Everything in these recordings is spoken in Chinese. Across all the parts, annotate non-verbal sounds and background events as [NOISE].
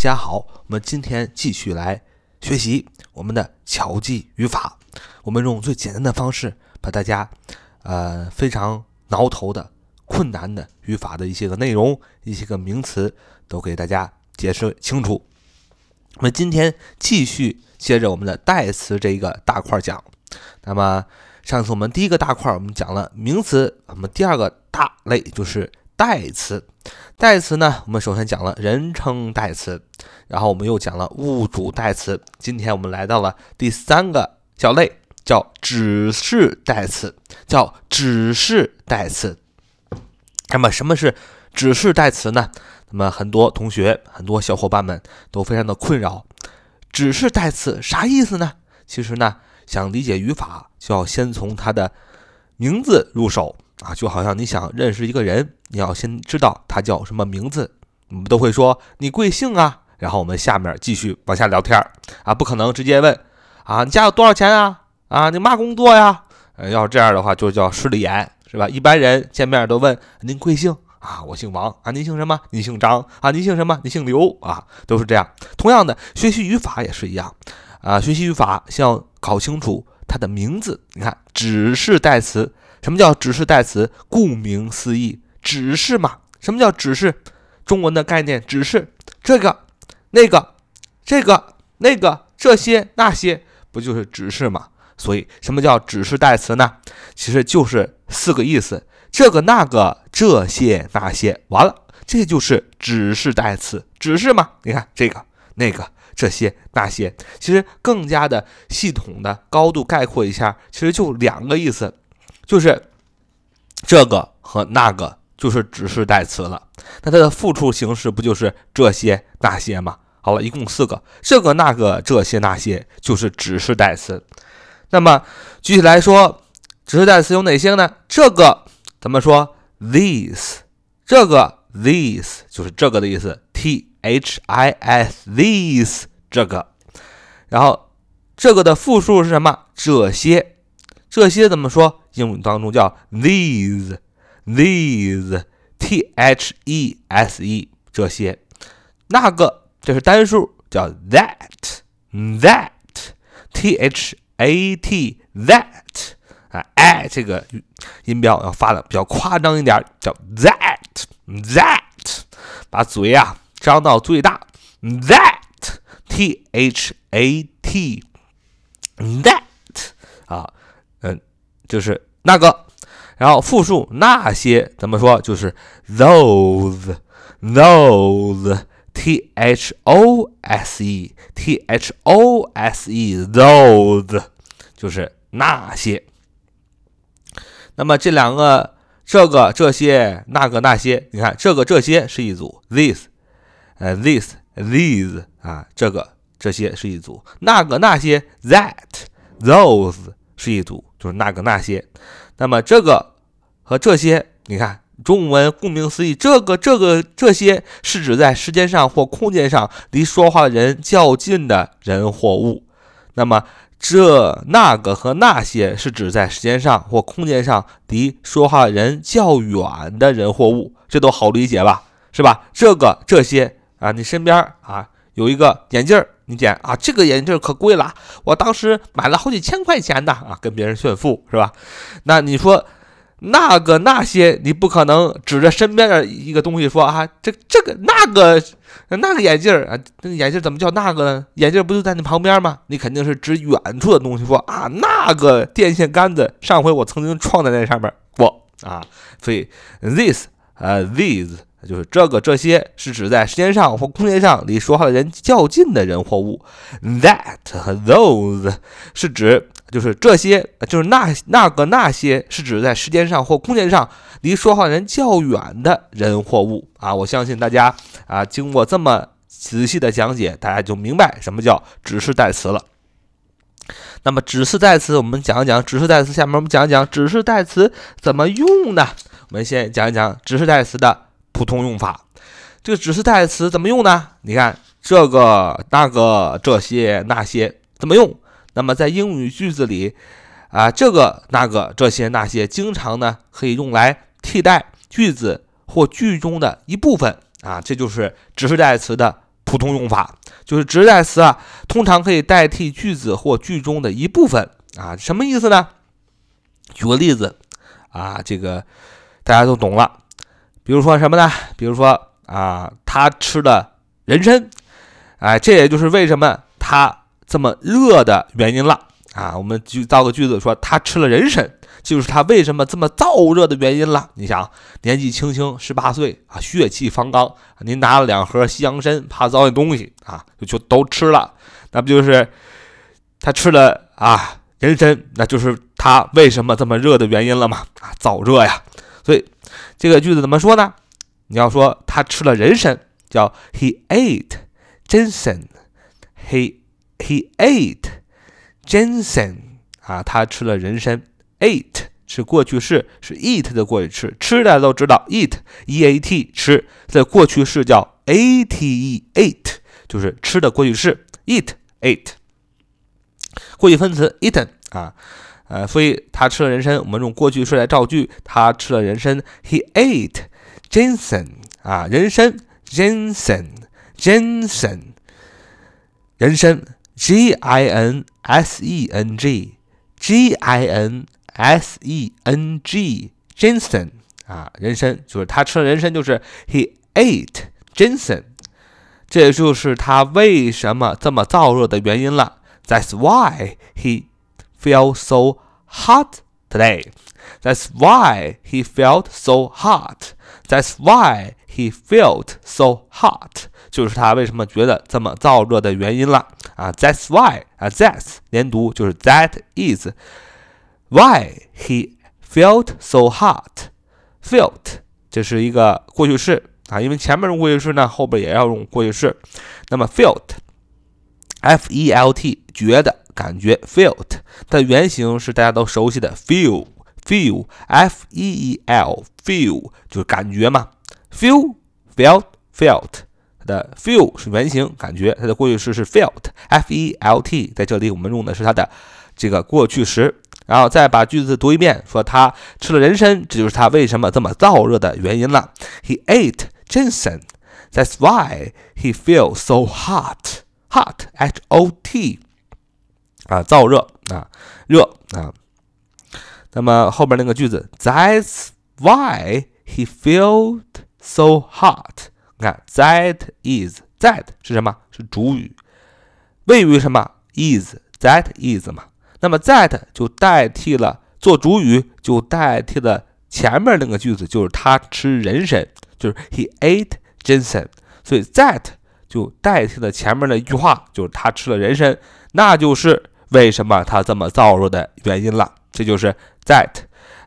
家好，我们今天继续来学习我们的巧记语法。我们用最简单的方式，把大家呃非常挠头的、困难的语法的一些个内容、一些个名词，都给大家解释清楚。我们今天继续接着我们的代词这一个大块讲。那么上次我们第一个大块我们讲了名词，我们第二个大类就是代词。代词呢，我们首先讲了人称代词，然后我们又讲了物主代词。今天我们来到了第三个小类，叫指示代词，叫指示代词。那么什么是指示代词呢？那么很多同学、很多小伙伴们都非常的困扰，指示代词啥意思呢？其实呢，想理解语法，就要先从它的名字入手。啊，就好像你想认识一个人，你要先知道他叫什么名字。我们都会说你贵姓啊？然后我们下面继续往下聊天儿啊，不可能直接问啊，你家有多少钱啊？啊，你嘛工作呀？呃，要是这样的话，就叫失了眼，是吧？一般人见面都问您贵姓啊？我姓王啊，您姓什么？你姓张啊？你姓什么？你姓刘啊？都是这样。同样的，学习语法也是一样啊，学习语法先要搞清楚它的名字。你看，指示代词。什么叫指示代词？顾名思义，指示嘛。什么叫指示？中文的概念，指示这个、那个、这个、那个、这些、那些，不就是指示嘛？所以，什么叫指示代词呢？其实就是四个意思：这个、那个、这些、那些。完了，这就是指示代词，指示嘛。你看这个、那个、这些、那些，其实更加的系统的高度概括一下，其实就两个意思。就是这个和那个就是指示代词了，那它的复数形式不就是这些那些吗？好了，一共四个，这个那个这些那些就是指示代词。那么具体来说，指示代词有哪些呢？这个咱们说？These，这个 these 就是这个的意思，T H I S these 这个，然后这个的复数是什么？这些，这些怎么说？英语当中叫 these，these，t h e s e 这些，那个这是单数叫 that，that，t h a t that 啊，哎，这个音标要发的比较夸张一点，叫 that，that，把嘴啊张到最大，that，t h a t，that 啊。就是那个，然后复数那些怎么说？就是 those，those，t h o s e，t h o s e，those，就是那些。那么这两个，这个、这些、那个、那些，你看这个、这些是一组，this，呃，this，these 啊，这个、这些是一组，那个、那些，that，those 是一组。就是那个那些，那么这个和这些，你看中文顾名思义，这个这个这些是指在时间上或空间上离说话人较近的人或物。那么这那个和那些是指在时间上或空间上离说话人较远的人或物，这都好理解吧？是吧？这个这些啊，你身边啊有一个眼镜儿。你讲啊，这个眼镜可贵了，我当时买了好几千块钱的啊，跟别人炫富是吧？那你说那个那些，你不可能指着身边的一个东西说啊，这这个那个那个眼镜啊，那个眼镜怎么叫那个呢？眼镜不就在你旁边吗？你肯定是指远处的东西说啊，那个电线杆子，上回我曾经撞在那上面过啊，所以 this 呃 these。就是这个这些是指在时间上或空间上离说话的人较近的人或物。That 和 [LAUGHS] those 是指就是这些，就是那那个那些是指在时间上或空间上离说话人较远的人或物啊！我相信大家啊，经过这么仔细的讲解，大家就明白什么叫指示代词了。那么指示代词，我们讲一讲指示代词。下面我们讲一讲指示代词怎么用呢？我们先讲一讲指示代词的。普通用法，这个指示代词怎么用呢？你看这个、那个、这些、那些怎么用？那么在英语句子里，啊，这个、那个、这些、那些，经常呢可以用来替代句子或句中的一部分啊，这就是指示代词的普通用法，就是指示代词啊，通常可以代替句子或句中的一部分啊。什么意思呢？举个例子啊，这个大家都懂了。比如说什么呢？比如说啊，他吃了人参，哎，这也就是为什么他这么热的原因了啊。我们就造个句子说，他吃了人参。就是他为什么这么燥热的原因了。你想，年纪轻轻十八岁啊，血气方刚，您拿了两盒西洋参，怕糟践东西啊，就就都吃了，那不就是他吃了啊人参，那就是他为什么这么热的原因了吗？啊，燥热呀。所以这个句子怎么说呢？你要说他吃了人参，叫 He ate ginseng。He he ate ginseng 啊，他吃了人参。ate 是过去式，是 eat 的过去式。吃大家都知道，eat，e a t 吃，在过去式叫 a t e，ate 就是吃的过去式，eat，ate。过去分词 eaten 啊，呃，所以他吃了人参，我们用过去式来造句，他吃了人参，he ate ginseng 啊，人参，ginseng，ginseng，人参，g i n s e n g，g i n S E N G ginseng 啊，人参就是他吃了人参，就是 he ate ginseng，这也就是他为什么这么燥热的原因了。That's why he felt so hot today. That's why he felt so hot. That's why he felt so hot，就是他为什么觉得这么燥热的原因了啊。That's why 啊，that's 连读就是 that is。Why he felt so hot? Felt 这是一个过去式啊，因为前面用过去式呢，后边也要用过去式。那么 felt，f-e-l-t 觉得感觉，felt 的原型是大家都熟悉的 feel，feel，f-e-e-l feel 就是感觉嘛，feel，felt，felt 它的 feel 是原型感觉，它的过去式是 felt，f-e-l-t 在这里我们用的是它的这个过去时。然后再把句子读一遍，说他吃了人参，这就是他为什么这么燥热的原因了。He ate ginseng. That's why he feels so hot. Hot, H-O-T，啊，燥热啊，热啊。那么后边那个句子，That's why he felt so hot。你看，that is that 是什么？是主语。谓语什么？is that is 嘛？那么 that 就代替了做主语，就代替了前面那个句子，就是他吃人参，就是 he ate ginseng，所以 that 就代替了前面的一句话，就是他吃了人参，那就是为什么他这么燥热的原因了。这就是 that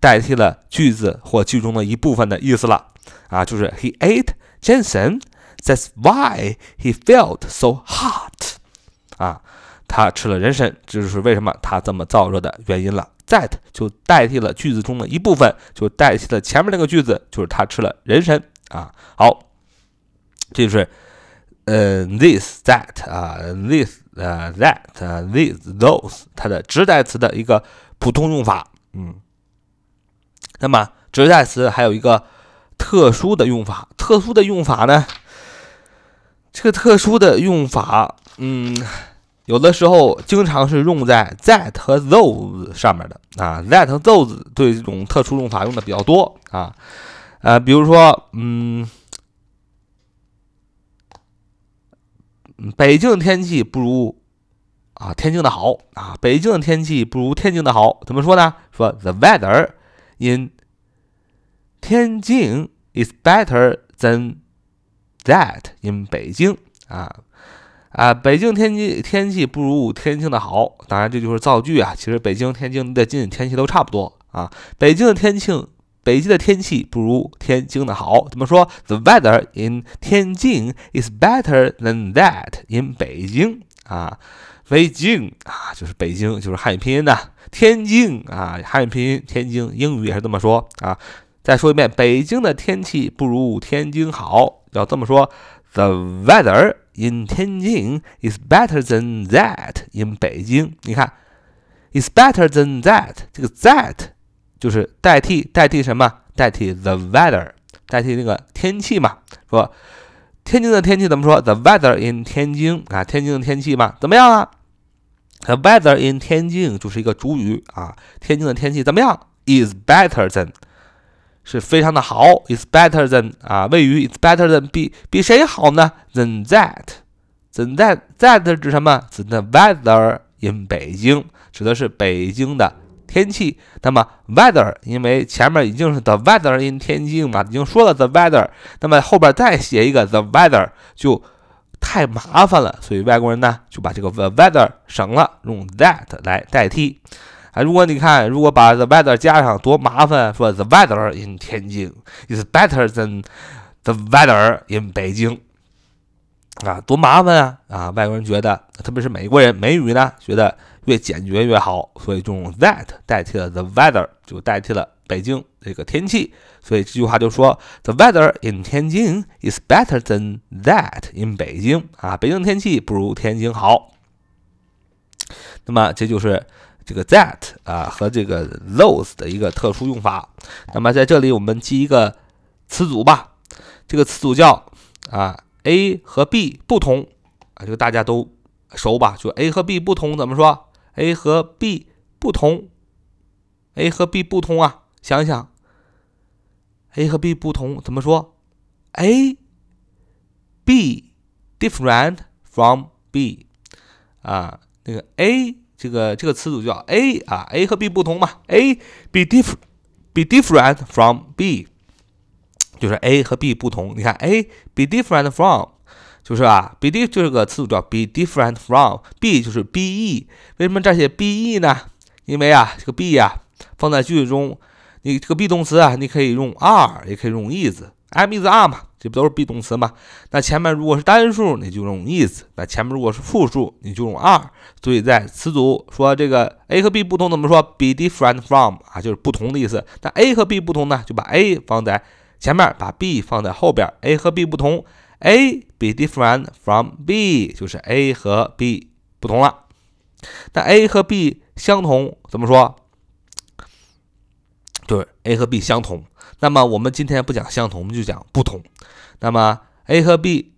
代替了句子或句中的一部分的意思了啊，就是 he ate ginseng，that's why he felt so hot 啊。他吃了人参，这就是为什么他这么燥热的原因了。That 就代替了句子中的一部分，就代替了前面那个句子，就是他吃了人参啊。好，这就是呃，this that 啊，this 呃，that，this those 它的指代词的一个普通用法。嗯，那么指代词还有一个特殊的用法，特殊的用法呢？这个特殊的用法，嗯。有的时候经常是用在 that 和 those 上面的啊，that 和 those 对这种特殊用法用的比较多啊，呃，比如说，嗯，北京的天气不如啊天津的好啊，北京的天气不如天津的好，怎么说呢？说 the weather in 天津 is better than that in 北京啊。啊，北京天气天气不如天津的好，当然这就是造句啊。其实北京、天津的近天气都差不多啊。北京的天气，北京的天气不如天津的好。怎么说？The weather in 天津 is better than that in 北京啊。北京啊，就是北京，就是汉语拼音的。天津啊，汉语拼音天津，英语也是这么说啊。再说一遍，北京的天气不如天津好，要这么说：The weather。In 天津 is better than that in 北京。你看，is better than that，这个 that 就是代替代替什么？代替 the weather，代替那个天气嘛。说天津的天气怎么说？The weather in 天津啊，天津的天气嘛，怎么样啊？The weather in 天津就是一个主语啊，天津的天气怎么样？Is better than 是非常的好，Is better than 啊，谓语 Is better than 比比谁好呢？Than that，than that that 指什么？指 the weather in 北京，指的是北京的。天气，那么 weather，因为前面已经是 the weather in 天津嘛，已经说了 the weather，那么后边再写一个 the weather 就太麻烦了，所以外国人呢就把这个 the weather 省了，用 that 来代替。啊，如果你看，如果把 the weather 加上多麻烦，说 the weather in 天津 is better than the weather in 北京，啊，多麻烦啊！啊，外国人觉得，特别是美国人，美语呢觉得。越简洁越好，所以就用 that 代替了 the weather，就代替了北京这个天气。所以这句话就说 the weather in 天津 is better than that in 北京啊，北京天气不如天津好。那么这就是这个 that 啊和这个 those 的一个特殊用法。那么在这里我们记一个词组吧，这个词组叫啊 A 和 B 不同啊，这个大家都熟吧？就 A 和 B 不同怎么说？A 和 B 不同，A 和 B 不同啊！想想，A 和 B 不同怎么说？A B different from B 啊，那个 A 这个这个词组叫 A 啊，A 和 B 不同嘛？A be diff be different from B 就是 A 和 B 不同。你看 A be different from。就是啊，be d 就是个词组叫 be different from，be 就是 be，为什么这写 be 呢？因为啊，这个 be 呀放在句子中，你这个 be 动词啊，你可以用 are，也可以用 is，am is are 嘛，这不都是 be 动词吗？那前面如果是单数，你就用 is；那前面如果是复数，你就用 are。所以在词组说这个 A 和 B 不同，怎么说？be different from 啊，就是不同的意思。那 A 和 B 不同呢，就把 A 放在前面，把 B 放在后边。A 和 B 不同。A be different from B，就是 A 和 B 不同了。那 A 和 B 相同怎么说？就是 A 和 B 相同。那么我们今天不讲相同，我们就讲不同。那么 A 和 B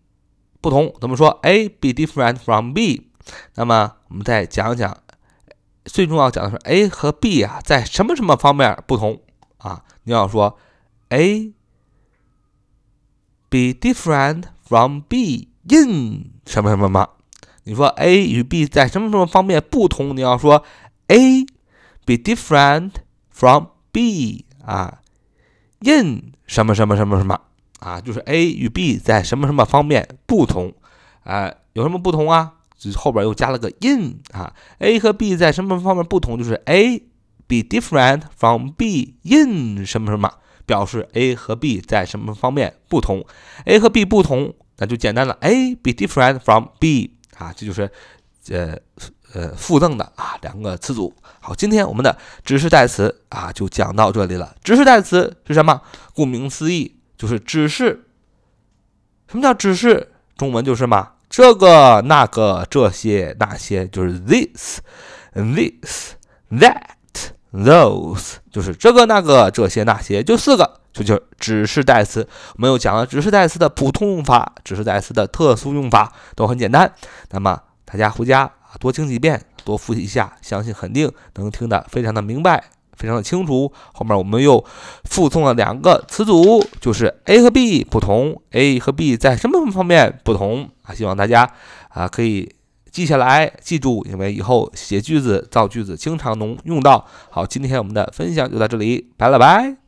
不同怎么说？A be different from B。那么我们再讲讲，最重要讲的是 A 和 B 啊，在什么什么方面不同啊？你要说 A。Be different from B in 什么什么吗？你说 A 与 B 在什么什么方面不同？你要说 A be different from B 啊，in 什么什么什么什么啊？就是 A 与 B 在什么什么方面不同啊？有什么不同啊？就是后边又加了个 in 啊。A 和 B 在什么方面不同？就是 A be different from B in 什么什么。表示 A 和 B 在什么方面不同？A 和 B 不同，那就简单了。A be different from B 啊，这就是呃呃附赠的啊两个词组。好，今天我们的指示代词啊就讲到这里了。指示代词是什么？顾名思义，就是指示。什么叫指示？中文就是嘛，这个、那个、这些、那些，就是 this、this、that。Those 就是这个那个这些那些，就四个，这就是指示代词。我们又讲了指示代词的普通用法，指示代词的特殊用法都很简单。那么大家回家啊多听几遍，多复习一下，相信肯定能听得非常的明白，非常的清楚。后面我们又附送了两个词组，就是 A 和 B 不同，A 和 B 在什么方面不同啊？希望大家啊可以。记下来，记住，因为以后写句子、造句子经常能用到。好，今天我们的分享就到这里，拜了拜。